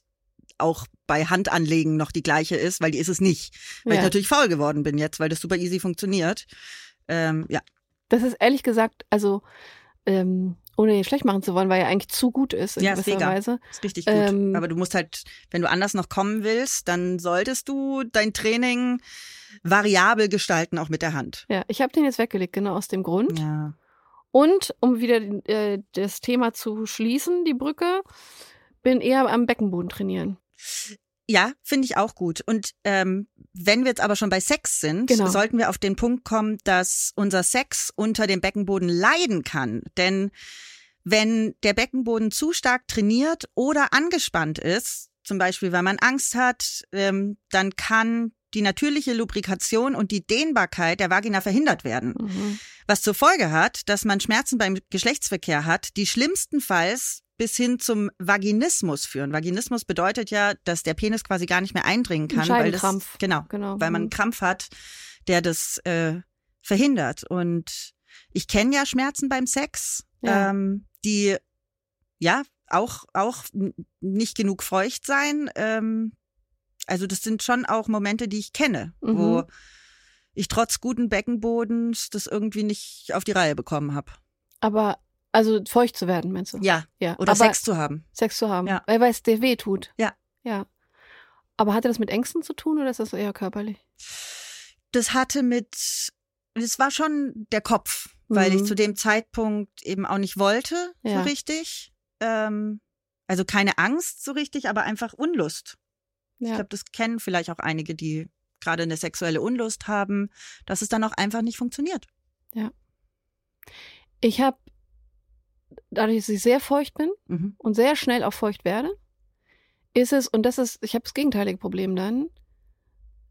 auch bei Handanlegen noch die gleiche ist, weil die ist es nicht. Weil Ja. ich natürlich faul geworden bin jetzt, weil das super easy funktioniert. Ähm, ja, Das ist ehrlich gesagt, also ähm, ohne ihn schlecht machen zu wollen, weil er eigentlich zu gut ist in Ja, ist gewisser mega. Weise. ist richtig gut. Ähm, Aber du musst halt, wenn du anders noch kommen willst, dann solltest du dein Training variabel gestalten, auch mit der Hand. Ja, ich habe den jetzt weggelegt, genau aus dem Grund. Ja. Und um wieder äh, das Thema zu schließen, die Brücke, bin eher am Beckenboden trainieren. Ja, finde ich auch gut. Und ähm, wenn wir jetzt aber schon bei Sex sind, Genau. sollten wir auf den Punkt kommen, dass unser Sex unter dem Beckenboden leiden kann. Denn wenn der Beckenboden zu stark trainiert oder angespannt ist, zum Beispiel weil man Angst hat, ähm, dann kann die natürliche Lubrikation und die Dehnbarkeit der Vagina verhindert werden. Mhm. Was zur Folge hat, dass man Schmerzen beim Geschlechtsverkehr hat, die schlimmstenfalls bis hin zum Vaginismus führen. Vaginismus bedeutet ja, dass der Penis quasi gar nicht mehr eindringen Ein kann, weil das genau, Genau. weil man einen Mhm. Krampf hat, der das äh, verhindert. Und ich kenne ja Schmerzen beim Sex, Ja. ähm, die ja auch auch nicht genug feucht sein. Ähm, also das sind schon auch Momente, die ich kenne, Mhm. wo ich trotz guten Beckenbodens das irgendwie nicht auf die Reihe bekommen habe. Aber, also feucht zu werden, meinst du? Ja, ja. oder Aber Sex zu haben. Sex zu haben. Ja. Weil weil es dir weh tut. Ja. Ja. Aber hatte das mit Ängsten zu tun oder ist das eher körperlich? Das hatte mit, das war schon der Kopf, weil Mhm. ich zu dem Zeitpunkt eben auch nicht wollte, Ja. so richtig. Ähm, also keine Angst so richtig, aber einfach Unlust. Ich Ja. glaube, das kennen vielleicht auch einige, die gerade eine sexuelle Unlust haben, dass es dann auch einfach nicht funktioniert. Ich habe, dadurch, dass ich sehr feucht bin Mhm. und sehr schnell auch feucht werde, ist es, und das ist, ich habe das gegenteilige Problem dann,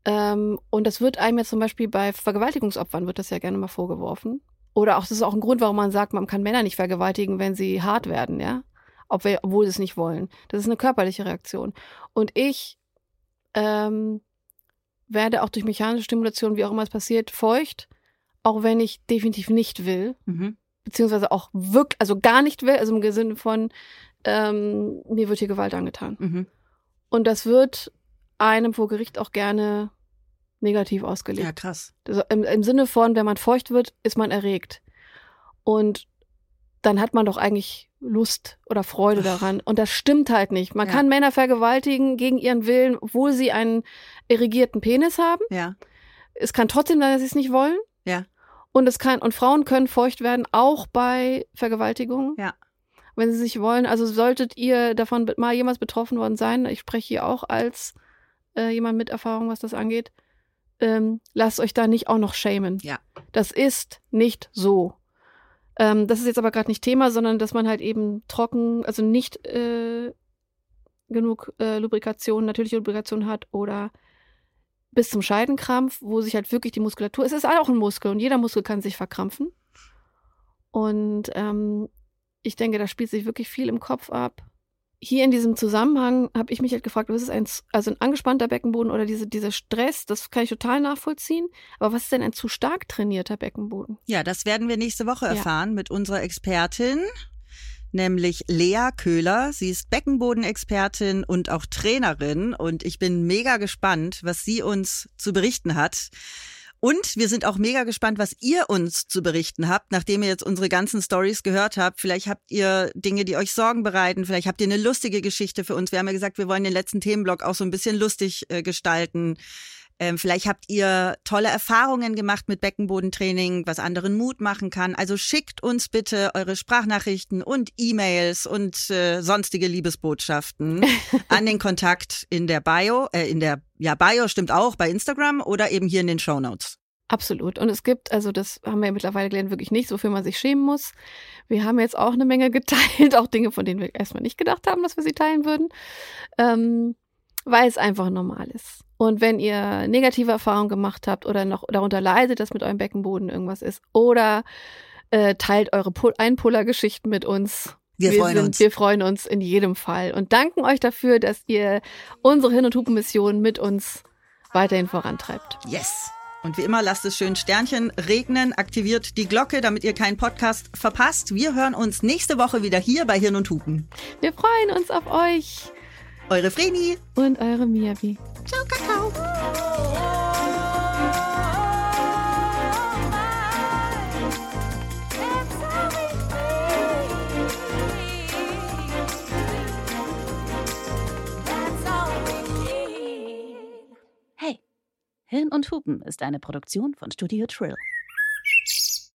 ähm, und das wird einem ja zum Beispiel bei Vergewaltigungsopfern, wird das ja gerne mal vorgeworfen. Oder auch, das ist auch ein Grund, warum man sagt, man kann Männer nicht vergewaltigen, wenn sie hart werden, ja. Ob wir, obwohl sie es nicht wollen. Das ist eine körperliche Reaktion. Und ich ähm, werde auch durch mechanische Stimulation, wie auch immer es passiert, feucht, auch wenn ich definitiv nicht will Mhm. Beziehungsweise auch wirklich, also gar nicht will, also im Sinne von, ähm, mir wird hier Gewalt angetan. Mhm. Und das wird einem vor Gericht auch gerne negativ ausgelegt. Ja, krass. Also im, Im Sinne von, wenn man feucht wird, ist man erregt. Und dann hat man doch eigentlich Lust oder Freude daran. Und das stimmt halt nicht. Man Ja. kann Männer vergewaltigen gegen ihren Willen, obwohl sie einen irrigierten Penis haben. Ja. Es kann trotzdem sein, dass sie es nicht wollen. Ja. Und es kann, und Frauen können feucht werden, auch bei Vergewaltigungen. Ja. Wenn sie sich wollen. Also solltet ihr davon mal jemals betroffen worden sein, ich spreche hier auch als äh, jemand mit Erfahrung, was das angeht, ähm, lasst euch da nicht auch noch schämen. Ja. Das ist nicht so. Ähm, das ist jetzt aber gerade nicht Thema, sondern dass man halt eben trocken, also nicht äh, genug äh, Lubrikation, natürliche Lubrikation hat oder bis zum Scheidenkrampf, wo sich halt wirklich die Muskulatur, es ist auch ein Muskel und jeder Muskel kann sich verkrampfen. Und ähm, ich denke, da spielt sich wirklich viel im Kopf ab. Hier in diesem Zusammenhang habe ich mich halt gefragt, was ist ein, also ein angespannter Beckenboden oder diese, dieser Stress, das kann ich total nachvollziehen. Aber was ist denn ein zu stark trainierter Beckenboden? Ja, das werden wir nächste Woche Ja. erfahren mit unserer Expertin nämlich Lea Köhler. Sie ist Beckenbodenexpertin und auch Trainerin und ich bin mega gespannt, was sie uns zu berichten hat. Und wir sind auch mega gespannt, was ihr uns zu berichten habt, nachdem ihr jetzt unsere ganzen Stories gehört habt. Vielleicht habt ihr Dinge, die euch Sorgen bereiten. Vielleicht habt ihr eine lustige Geschichte für uns. Wir haben ja gesagt, wir wollen den letzten Themenblock auch so ein bisschen lustig äh, gestalten. Ähm, vielleicht habt ihr tolle Erfahrungen gemacht mit Beckenbodentraining, was anderen Mut machen kann. Also schickt uns bitte eure Sprachnachrichten und E-Mails und äh, sonstige Liebesbotschaften an den Kontakt in der Bio, äh, in der ja Bio stimmt auch bei Instagram oder eben hier in den Show Notes. Absolut. Und es gibt, also das haben wir ja mittlerweile gelernt, wirklich nichts, wofür man sich schämen muss. Wir haben jetzt auch eine Menge geteilt, auch Dinge, von denen wir erstmal nicht gedacht haben, dass wir sie teilen würden, ähm, weil es einfach normal ist. Und wenn ihr negative Erfahrungen gemacht habt oder noch darunter leidet, dass mit eurem Beckenboden irgendwas ist, oder äh, teilt eure Einpolar-Geschichten mit uns. Wir, wir freuen sind, uns. Wir freuen uns in jedem Fall und danken euch dafür, dass ihr unsere Hin- und Hupen-Mission mit uns weiterhin vorantreibt. Yes! Und wie immer, lasst es schön Sternchen regnen, aktiviert die Glocke, damit ihr keinen Podcast verpasst. Wir hören uns nächste Woche wieder hier bei Hirn und Hupen. Wir freuen uns auf euch. Eure Vreni und eure Miyabi. Ciao, Kakao. Hey, Hirn und Hupen ist eine Produktion von Studio Trill.